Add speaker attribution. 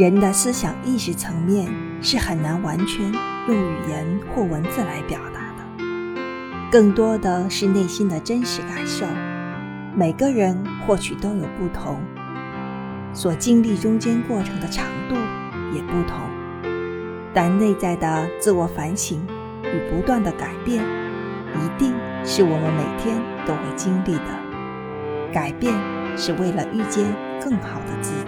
Speaker 1: 人的思想意识层面是很难完全用语言或文字来表达的。更多的是内心的真实感受每个人或许都有不同所经历中间过程的长度也不同但内在的自我反省与不断的改变一定是我们每天都会经历的。改变是为了遇见更好的自己。